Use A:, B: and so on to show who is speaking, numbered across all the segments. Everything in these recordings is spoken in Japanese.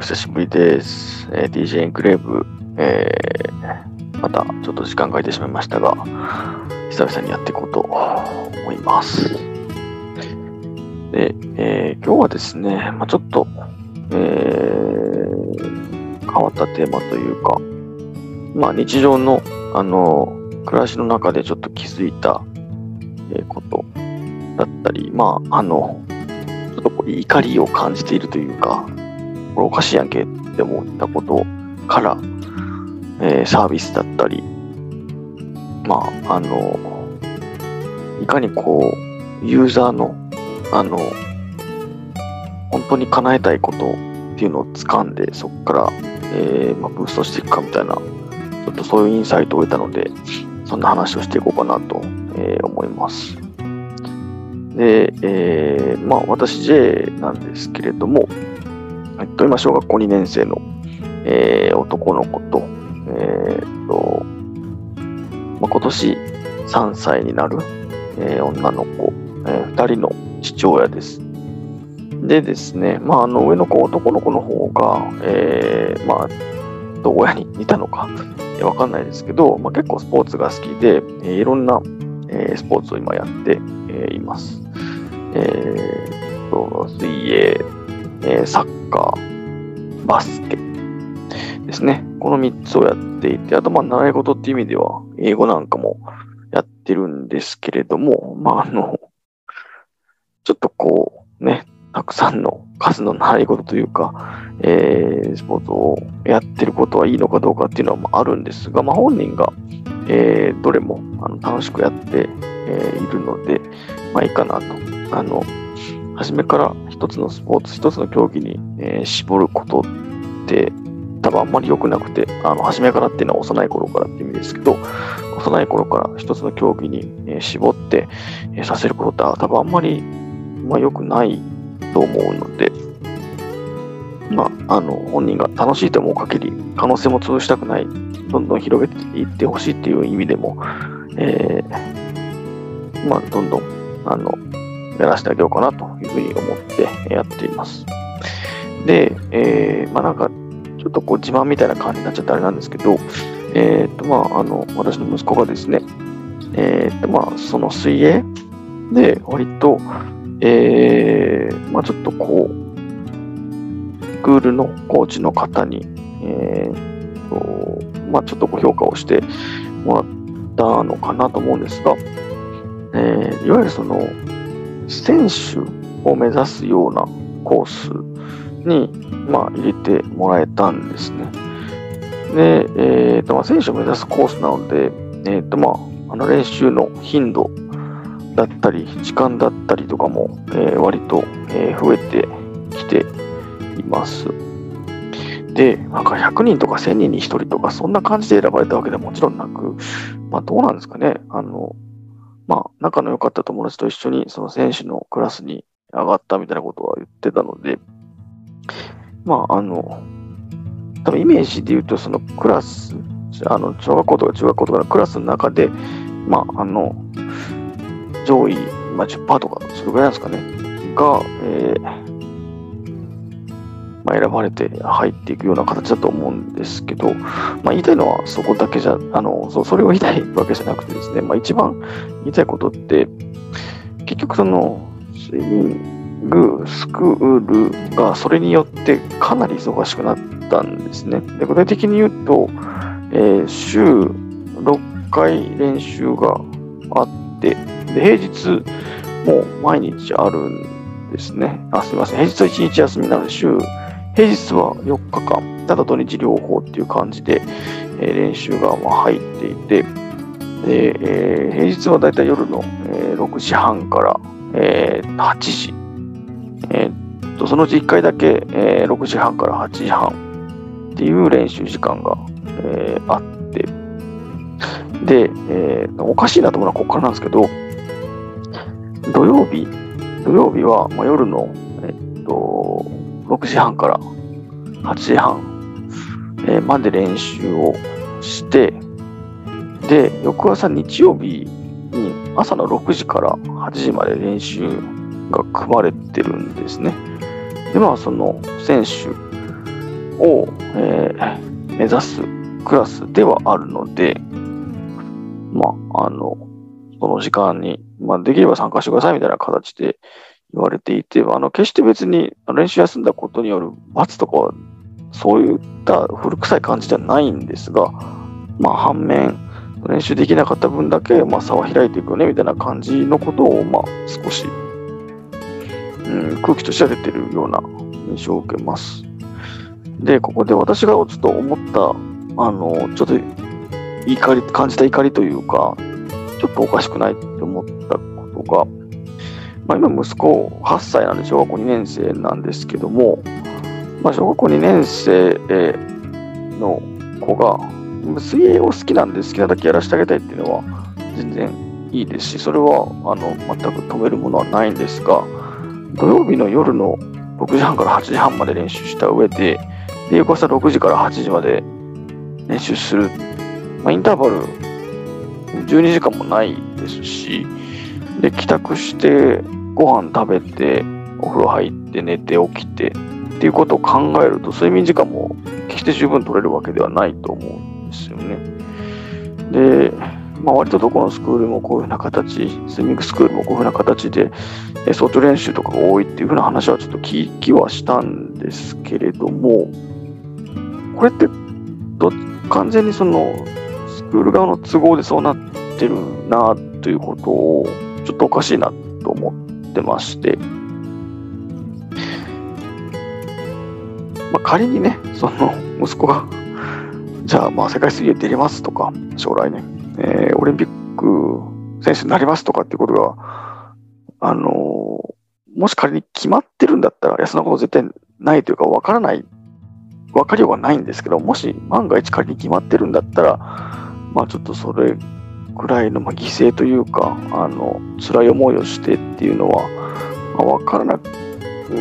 A: お久しぶりです。えー DJ エンクレーブ、えーまたちょっと時間が空いてしまいましたが、久々にやっていこうと思います。で、えー今日はですね、まあ、ちょっと、えー変わったテーマというか、まあ、日常の、あの、暮らしの中でちょっと気づいた、えーことだったり、まあ、あの、ちょっとこう怒りを感じているというか、これおかしいやんけって思ったことから、えーサービスだったり、まあ、あの、いかにこう、ユーザーの、あの、本当に叶えたいことっていうのを掴んで、そこから、えーまあ、ブーストしていくかみたいな、ちょっとそういうインサイトを得たので、そんな話をしていこうかなと、えー思います。で、えーまあ、私 J なんですけれども、えっと、今、小学校2年生の、えー男の子と、えーっと、まあ、今年3歳になる、えー女の子、え2人の父親です。でですね、まあ、あの上の子、男の子の方が、えーまあ、どう親に似たのか、えーわかんないですけど、まあ、結構スポーツが好きで、えーいろんな、えースポーツを今やって、えーいます。えー、水泳、えーサッカー、バスケですね。この3つをやっていて、あと、まあ、習い事っていう意味では、英語なんかもやってるんですけれども、まあ、あの、ちょっとこう、ね、たくさんの数の習い事というか、えースポーツをやってることはいいのかどうかっていうのはああるんですが、まあ、本人が、えーどれもあの楽しくやって、えーいるので、まあいいかなと。あの、初めから一つのスポーツ、一つの競技に、えー絞ることって多分あんまり良くなくて、あの、初めからっていうのは幼い頃からっていう意味ですけど、幼い頃から一つの競技に、えー絞って、えーさせることって多分あんまり、まあ、良くないと思うので、まあ、あの本人が楽しいと思う限り可能性も潰したくないどんどん広げていってほしいっていう意味でも、えーまあ、どんどんあのやらせてあげようかなというふうに思ってやっています。で、えーまあなんかちょっとこう自慢みたいな感じになっちゃってあれなんですけど、えーっとまあ、あの私の息子がですね、えーっとまあ、その水泳で割と、えーまあ、ちょっとこう、クールのコーチの方に、えーとまあ、ちょっとご評価をしてもらったのかなと思うんですが、えーいわゆるその選手を目指すようなコースに、まあ、入れてもらえたんですね。で、えーとまあ、選手を目指すコースなので、えーとまあ、あの練習の頻度だったり、時間だったりとかも、えー割と、えー増えてきています。で、なんか100人とか1000人に1人とか、そんな感じで選ばれたわけではもちろんなく、まあどうなんですかね。あの、まあ仲の良かった友達と一緒にその選手のクラスに上がったみたいなことは言ってたので、まああの、多分イメージで言うとそのクラス、あの小学校とか中学校とかのクラスの中で、まああの、上位、まあ、10%とか、それぐらいなんですかね、が、えーま、選ばれて入っていくような形だと思うんですけど、まあ、言いたいのはそこだけじゃ、あの、そそれを言いたいわけじゃなくてですね、まあ、一番言いたいことって、結局その、スイミングスクールがそれによってかなり忙しくなったんですね。で具体的に言うと、えー週6回練習があって、で、平日もう毎日あるんですね。あ、すみません。平日は1日休みなので、週、平日は4日間、ただ土日両方っていう感じで、え練習がま入っていて、で、えー平日はだいたい夜の、えー6時半から、えー8時、えーと、そのうち1回だけ、えー6時半から8時半っていう練習時間が、えあって、で、えーおかしいなと思うのはここからなんですけど、土曜日、土曜日は、まあ、夜の、えっと、6時半から8時半、えまで練習をして、で、翌朝日曜日に朝の6時から8時まで練習が組まれてるんですね。で、まあ、その選手を、えー、目指すクラスではあるので、まあ、あの、その時間に、まあ、できれば参加してくださいみたいな形で言われていて、あの決して別に練習休んだことによる罰とか、そういった古臭い感じではないんですが、まあ、反面、練習できなかった分だけ、まあ、差は開いていくよねみたいな感じのことを、まあ、少し、うん、空気としては出てるような印象を受けます。で、ここで私がちょっと思った、あの、ちょっと怒り、感じた怒りというか、ちょっとおかしくないって思ったことが、まあ、今息子8歳なんで小学校2年生なんですけども、まあ、小学校2年生の子が水泳を好きなんで好きなだけやらせてあげたいっていうのは全然いいですし、それはあの全く止めるものはないんですが、土曜日の夜の6時半から8時半まで練習した上で、で翌朝6時から8時まで練習する、まあ、インターバル12時間もないですし、で帰宅してご飯食べて、お風呂入って寝て起きてっていうことを考えると睡眠時間も決して十分取れるわけではないと思うんですよね。で、まあ、割とどこのスクールもこういうふうな形、スイミングスクールもこういうふうな形で、早朝練習とかが多いっていうふうな話はちょっと聞きはしたんですけれども、これってど完全にそのスクール側の都合でそうなってるなということをちょっとおかしいなと思ってまして、まあ、仮にね、その息子が、じゃあまあ世界水泳出れますとか、将来ね、えー、オリンピック選手になりますとかっていうことが、あのー、もし仮に決まってるんだったら、いや、そんなこと絶対ないというか、わからない、わかりようがないんですけど、もし万が一仮に決まってるんだったら、まあちょっとそれぐらいの、ま、犠牲というか、あの、辛い思いをしてっていうのは、まあ、わからなく、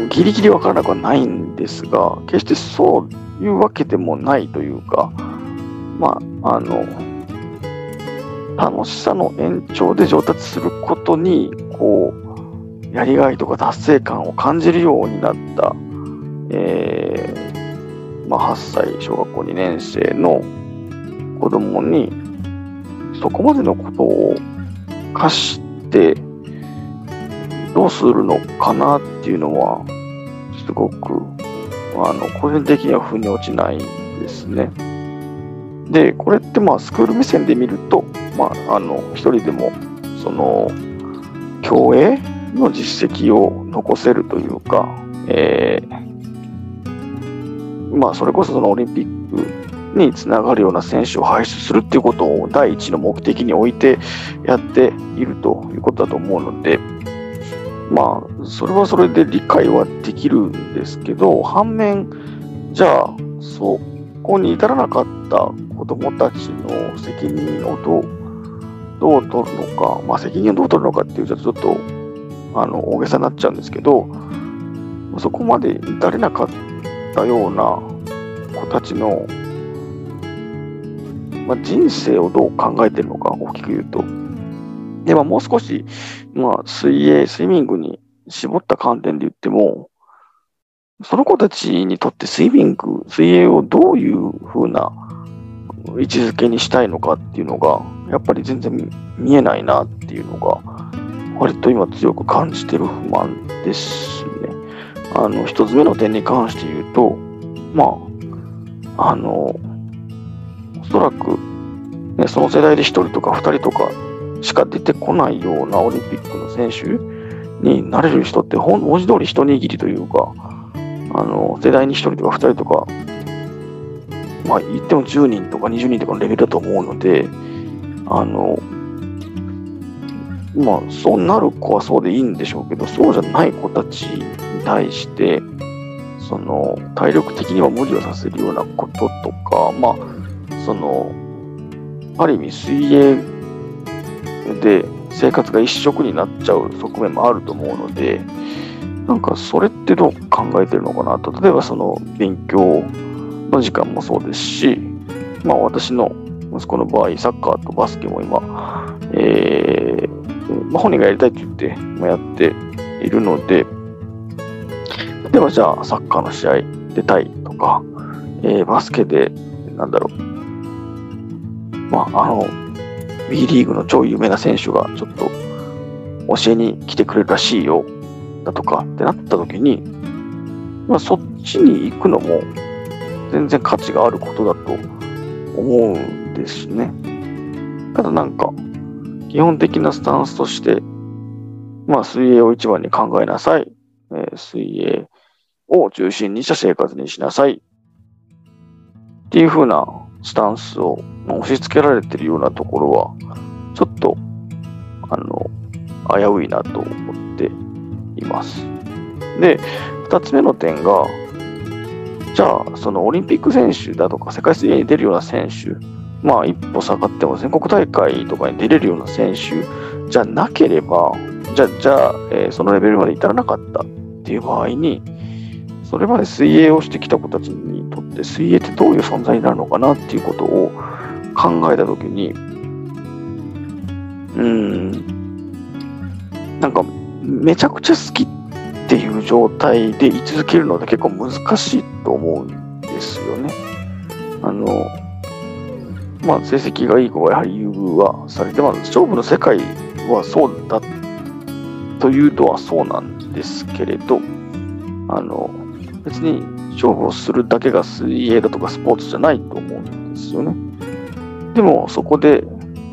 A: ギリギリわからなくはないんですが、決してそういうわけでもないというか、まあ、あの、楽しさの延長で上達することに、こう、やりがいとか達成感を感じるようになった、えー、まあ、8歳、小学校2年生の子供に、そこまでのことを課して、どうするのかなっていうのは、すごく、あの、個人的には腑に落ちないですね。で、これってまあ、スクール目線で見ると、まあ、あの、一人でも、その、競泳の実績を残せるというか、えー、まあ、それこそそのオリンピックにつながるような選手を輩出するっていうことを第一の目的に置いてやっているということだと思うので、まあ、それはそれで理解はできるんですけど、反面、じゃあ、そこに至らなかった子供たちの責任をどう、どう取るのか、まあ、責任をどう取るのかっていうと、ちょっと、あの、大げさになっちゃうんですけど、そこまで至れなかったような子たちのまあ、人生をどう考えてるのか、大きく言うと。で、まあ、もう少し、まあ、水泳、スイミングに絞った観点で言っても、その子たちにとってスイミング、水泳をどういうふうな位置づけにしたいのかっていうのが、やっぱり全然見えないなっていうのが、割と今強く感じてる不満ですね。あの、一つ目の点に関して言うと、まあ、あの、そらく、ね、その世代で1人とか2人とかしか出てこないようなオリンピックの選手になれる人って文字通り一握りというか、あの世代に1人とか2人とか、まあ言っても10人とか20人とかのレベルだと思うので、あの、まあそうなる子はそうでいいんでしょうけど、そうじゃない子たちに対して、その体力的には無理をさせるようなこととか、まあその、ある意味水泳で生活が一色になっちゃう側面もあると思うので、なんかそれってどう考えてるのかなと。例えばその勉強の時間もそうですし、まあ私の息子の場合、サッカーとバスケも今、えー、まあ、本人がやりたいって言って、やっているので、例えばじゃあサッカーの試合出たいとか、えー、バスケで、なんだろう、まあ、あの、B リーグの超有名な選手がちょっと教えに来てくれるらしいよ、だとかってなった時に、まあ、そっちに行くのも全然価値があることだと思うんですね。ただなんか、基本的なスタンスとして、まあ、水泳を一番に考えなさい。えー、水泳を中心にした生活にしなさい。っていう風なスタンスを押し付けられてるようなところは、ちょっと、あの、危ういなと思っています。で、二つ目の点が、じゃあ、そのオリンピック選手だとか世界水泳に出るような選手、まあ一歩下がっても全国大会とかに出れるような選手じゃなければ、じゃじゃあ、えー、そのレベルまで至らなかったっていう場合に、それまで水泳をしてきた子たちにとって水泳ってどういう存在になるのかなっていうことを考えたときに、うん、なんかめちゃくちゃ好きっていう状態で居続けるのって結構難しいと思うんですよね。あの、まあ成績がいい子はやはり優遇はされて、まあ勝負の世界はそうだというとはそうなんですけれど、あの、別に勝負をするだけが水泳だとかスポーツじゃないと思うんですよね。でもそこで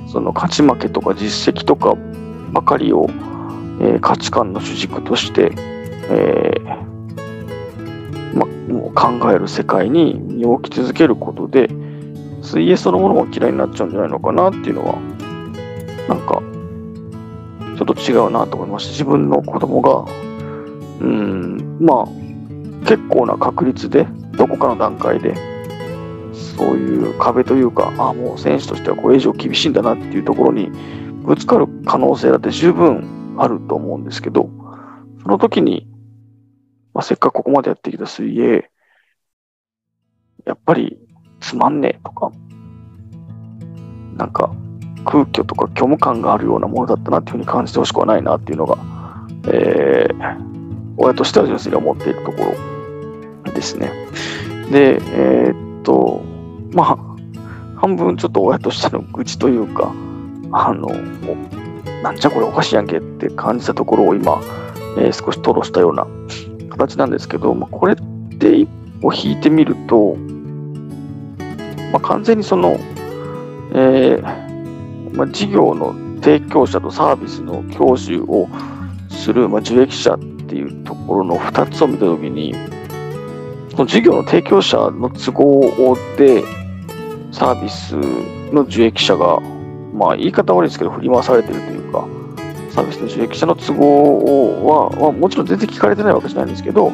A: その勝ち負けとか実績とかばかりを、えー、価値観の主軸として、えー、ま、もう考える世界に身を置き続けることで水泳そのものも嫌いになっちゃうんじゃないのかなっていうのはなんかちょっと違うなと思いました。自分の子供がうんまあ結構な確率で、どこかの段階で、そういう壁というか、ああ、もう選手としてはこれ以上厳しいんだなっていうところにぶつかる可能性だって十分あると思うんですけど、その時に、まあ、せっかくここまでやってきた水泳、やっぱりつまんねえとか、なんか空虚とか虚無感があるようなものだったなっていうふうに感じてほしくはないなっていうのが、えー、親としては純粋に思っているところですね。で、えー、っと、まあ、半分ちょっと親としての愚痴というか、あの、なんじゃこれおかしいやんけって感じたところを今、えー、少し吐露したような形なんですけど、まあ、これって一歩引いてみると、まあ、完全にその、えーまあ、事業の提供者とサービスの享受をする、まあ、受益者っていうところの2つを見たときに、の事業の提供者の都合で、サービスの受益者が、まあ言い方悪いですけど、振り回されてるというか、サービスの受益者の都合は、まあ、もちろん全然聞かれてないわけじゃないんですけど、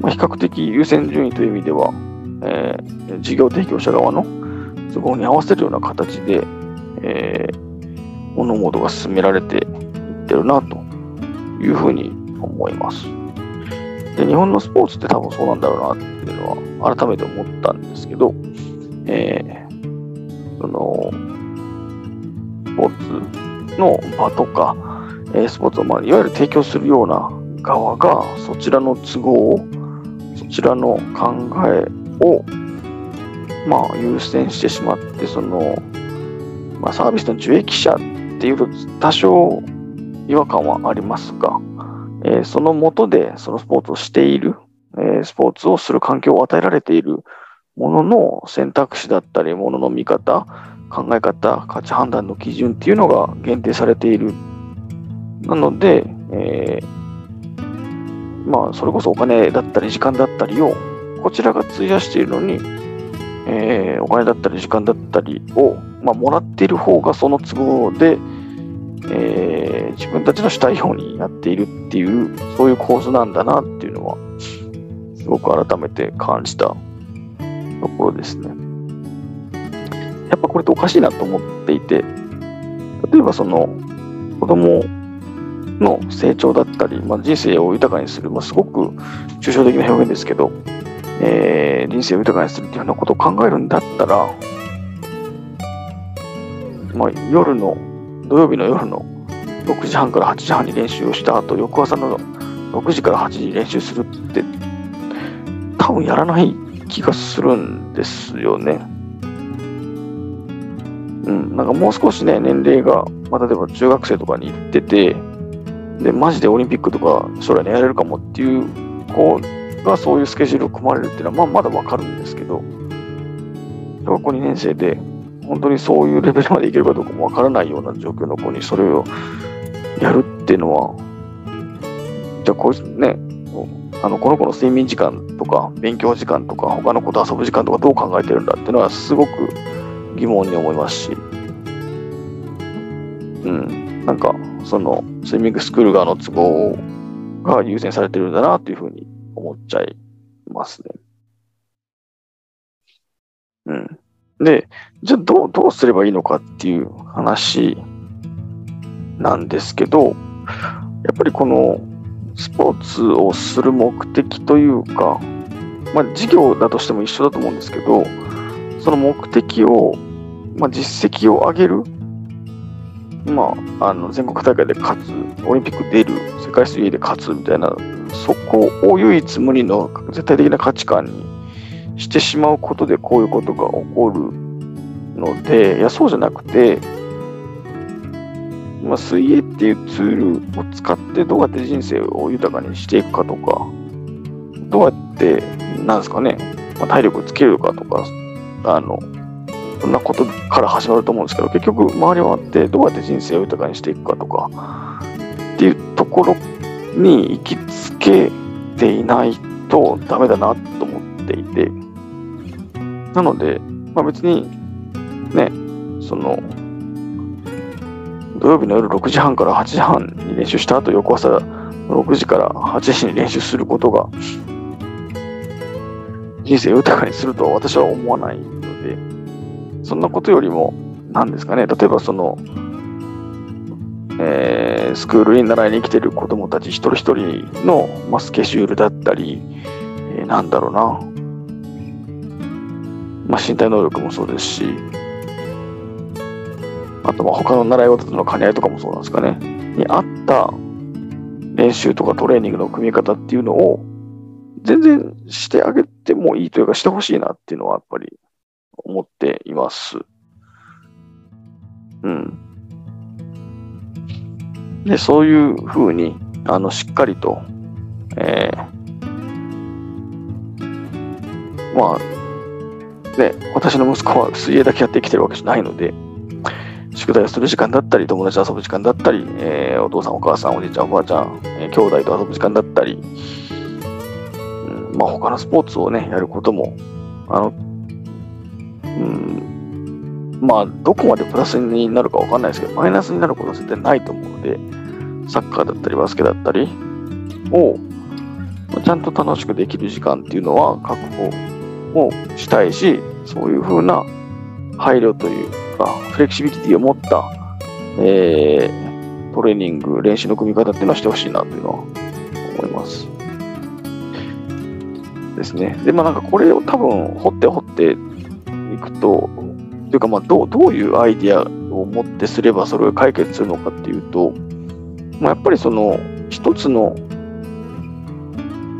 A: まあ、比較的優先順位という意味では、えー、事業提供者側の都合に合わせるような形で、えー、物事が進められていってるなというふうに思います。で、日本のスポーツって多分そうなんだろうなっていうのは改めて思ったんですけど、えー、その、スポーツの場とか、えー、スポーツを、まあ、いわゆる提供するような側が、そちらの都合を、そちらの考えを、まあ、優先してしまって、その、まあ、サービスの受益者っていうと多少違和感はありますが、えー、そのもとでそのスポーツをしている、えー、スポーツをする環境を与えられているものの選択肢だったり、ものの見方、考え方、価値判断の基準っていうのが限定されている。なので、えー、まあ、それこそお金だったり時間だったりを、こちらが費やしているのに、えー、お金だったり時間だったりを、まあ、もらっている方がその都合で、えー、自分たちのしたいようにやっているっていう、そういう構図なんだなっていうのは、すごく改めて感じたところですね。やっぱこれっておかしいなと思っていて、例えばその子供の成長だったり、まあ、人生を豊かにする、まあ、すごく抽象的な表現ですけど、えー、人生を豊かにするっていうようなことを考えるんだったら、まあ、夜の土曜日の夜の6時半から8時半に練習をした後、翌朝の6時から8時に練習するって、多分やらない気がするんですよね。うん、なんかもう少しね、年齢が、まあ、例えば中学生とかに行ってて、で、マジでオリンピックとか将来にやれるかもっていう子がそういうスケジュールを組まれるっていうのは、まあ、まだわかるんですけど、小学校2年生で、本当にそういうレベルまでいけるかどうかもわからないような状況の子にそれをやるっていうのは、じゃあこいつね、あのこの子の睡眠時間とか勉強時間とか他の子と遊ぶ時間とかどう考えてるんだっていうのはすごく疑問に思いますし、うん、なんかそのスイミングスクール側の都合が優先されてるんだなというふうに思っちゃいますね。うん。で、じゃあどう、どうすればいいのかっていう話なんですけど、やっぱりこのスポーツをする目的というか、まあ、事業だとしても一緒だと思うんですけど、その目的を、まあ、実績を上げる、まあ、あの全国大会で勝つ、オリンピック出る、世界水泳で勝つみたいな、そこを唯一無二の絶対的な価値観にしてしまうことでこういうことが起こるので、いや、そうじゃなくて、まあ、水泳っていうツールを使ってどうやって人生を豊かにしていくかとか、どうやって、なんですかね、まあ、体力をつけるかとか、あの、そんなことから始まると思うんですけど、結局、周り回ってどうやって人生を豊かにしていくかとか、っていうところに行きつけていないとダメだなと思っていて、なので、まあ、別に、ね、その、土曜日の夜6時半から8時半に練習した後、翌朝6時から8時に練習することが、人生を豊かにするとは私は思わないので、そんなことよりも、何ですかね、例えばその、えー、スクールに習いに来てる子供たち一人一人の、まあ、スケジュールだったり、えー、なんだろうな、まあ、身体能力もそうですし、あとまあ他の習い事との兼ね合いとかもそうなんですかね、に合った練習とかトレーニングの組み方っていうのを全然してあげてもいいというかしてほしいなっていうのはやっぱり思っています。うん。で、そういうふうに、あの、しっかりと、えー、まあ、ね、私の息子は水泳だけやってきてるわけじゃないので、宿題をする時間だったり、友達と遊ぶ時間だったり、えー、お父さん、お母さん、おじいちゃん、おばあちゃん、えー、兄弟と遊ぶ時間だったり、うん、まあ、他のスポーツをね、やることも、あの、うん、まあ、どこまでプラスになるかわかんないですけど、マイナスになることは絶対ないと思うので、サッカーだったり、バスケだったりを、ちゃんと楽しくできる時間っていうのは確保をしたいし、そういうふうな配慮というか、フレキシビリティを持った、えー、トレーニング、練習の組み方っていうのはしてほしいなというのは思います。ですね。で、まあなんかこれを多分掘って掘っていくと、というかまあどうどういうアイディアを持ってすればそれを解決するのかっていうと、まあ、やっぱりその一つの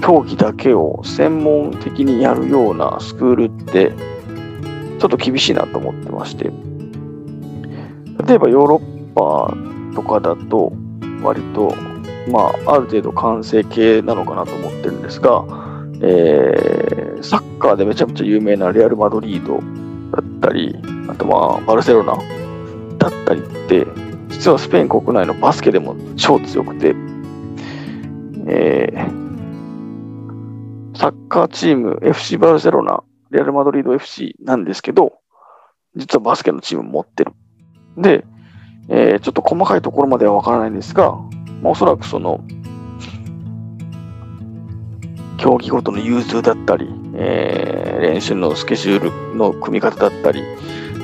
A: 競技だけを専門的にやるようなスクールってちょっと厳しいなと思ってまして、例えばヨーロッパとかだと、割と、まあ、ある程度完成形なのかなと思ってるんですが、えー、サッカーでめちゃめちゃ有名なレアル・マドリードだったり、あとまあ、バルセロナだったりって、実はスペイン国内のバスケでも超強くて、えー、サッカーチーム FC バルセロナレアル・マドリード FC なんですけど、実はバスケのチーム持ってる。で、えー、ちょっと細かいところまではわからないんですが、まあ、おそらくその、競技ごとの融通だったり、えー、練習のスケジュールの組み方だったり、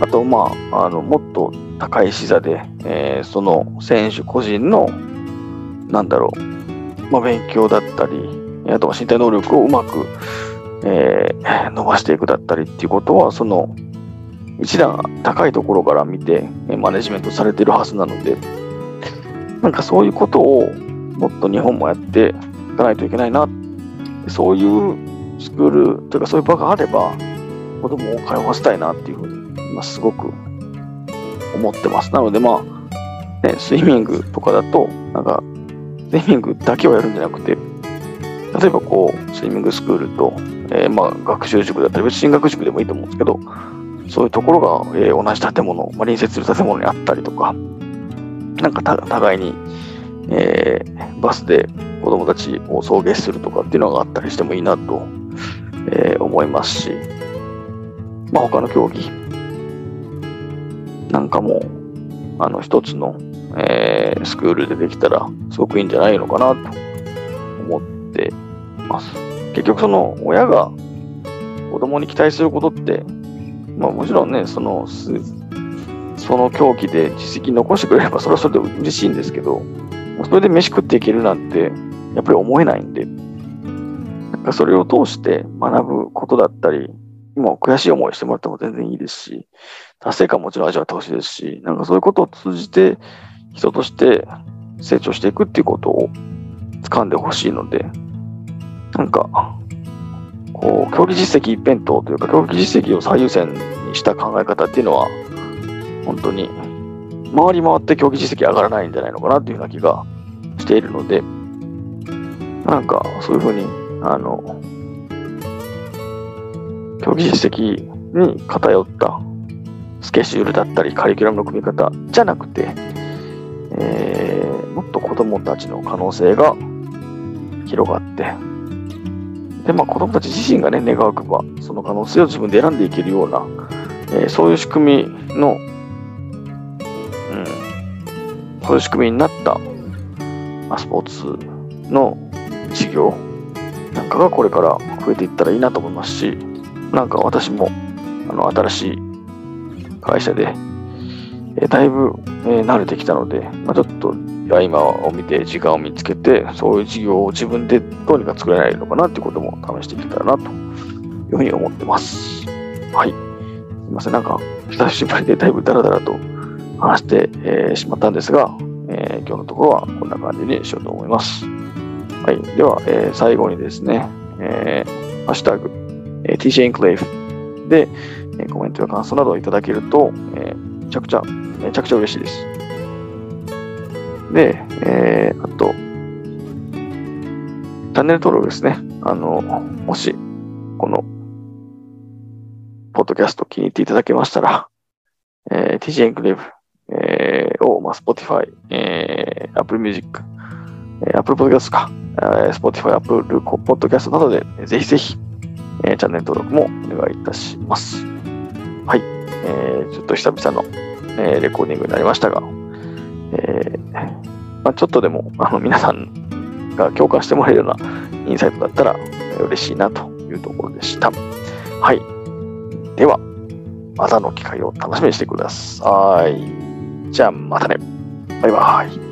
A: あと、まあ、あのもっと高い視座で、えー、その選手個人の、なんだろう、まあ、勉強だったり、あとは身体能力をうまくえー、伸ばしていくだったりっていうことは、その一段高いところから見てマネジメントされてるはずなので、なんかそういうことをもっと日本もやっていかないといけないな、そういうスクールというかそういう場があれば、子供を通わせたいなっていうふうに、今すごく思ってます。なのでまあ、ね、スイミングとかだと、なんか、スイミングだけをやるんじゃなくて、例えばこう、スイミングスクールと、えー、まあ、学習塾だったり、別に進学塾でもいいと思うんですけど、そういうところが、えー、同じ建物、まあ、隣接する建物にあったりとか、なんか互いに、えー、バスで子供たちを送迎するとかっていうのがあったりしてもいいなと、えー、思いますし、まあ、他の競技なんかも、あの、一つの、えー、スクールでできたら、すごくいいんじゃないのかなと思ってます。結局、その、親が子供に期待することって、まあ、もちろんね、その、その競技で実績残してくれれば、それはそれで嬉しいんですけど、それで飯食っていけるなんて、やっぱり思えないんで、なんかそれを通して学ぶことだったり、もう悔しい思いしてもらっても全然いいですし、達成感もちろん味わってほしいですし、なんかそういうことを通じて、人として成長していくっていうことを掴んでほしいので、なんか、こう、競技実績一辺倒というか、競技実績を最優先にした考え方っていうのは、本当に、回り回って競技実績上がらないんじゃないのかなっていうような気がしているので、なんか、そういうふうに、あの、競技実績に偏ったスケジュールだったりカリキュラムの組み方じゃなくて、えー、もっと子供たちの可能性が広がって、で、まあ子供たち自身がね、願わくば、その可能性を自分で選んでいけるような、えー、そういう仕組みの、うん、そういう仕組みになった、まあ、スポーツの事業なんかがこれから増えていったらいいなと思いますし、なんか私もあの新しい会社で、えだいぶ、え慣れてきたので、まあ、ちょっと今を見て時間を見つけて、そういう事業を自分でどうにか作れないのかなってことも試していけたらなというふうに思ってます。はい。すみません。なんか、久しぶりでだいぶダラダラと話して、えー、しまったんですが、えー、今日のところはこんな感じにしようと思います。はい。では、えー、最後にですね、えー、ハッシュタグ、えー、TJ エンクレイフで、えー、コメントや感想などをいただけると、えー、めちゃくちゃ、めちゃくちゃ嬉しいです。で、えー、あと、チャンネル登録ですね。あの、もし、この、ポッドキャスト気に入っていただけましたら、えー、TG エンクレイブ、えー、を、まあ、Spotify、えー、Apple Music、えー、Apple Podcast か、えー、Spotify、Apple Podcast などで、ぜひぜひ、えー、チャンネル登録もお願いいたします。はい。えー、ちょっと久々の、えー、レコーディングになりましたが、えまあ、ちょっとでもあの皆さんが共感してもらえるようなインサイトだったら嬉しいなというところでした。はい。では、またの機会を楽しみにしてください。じゃあまたね。バイバイ。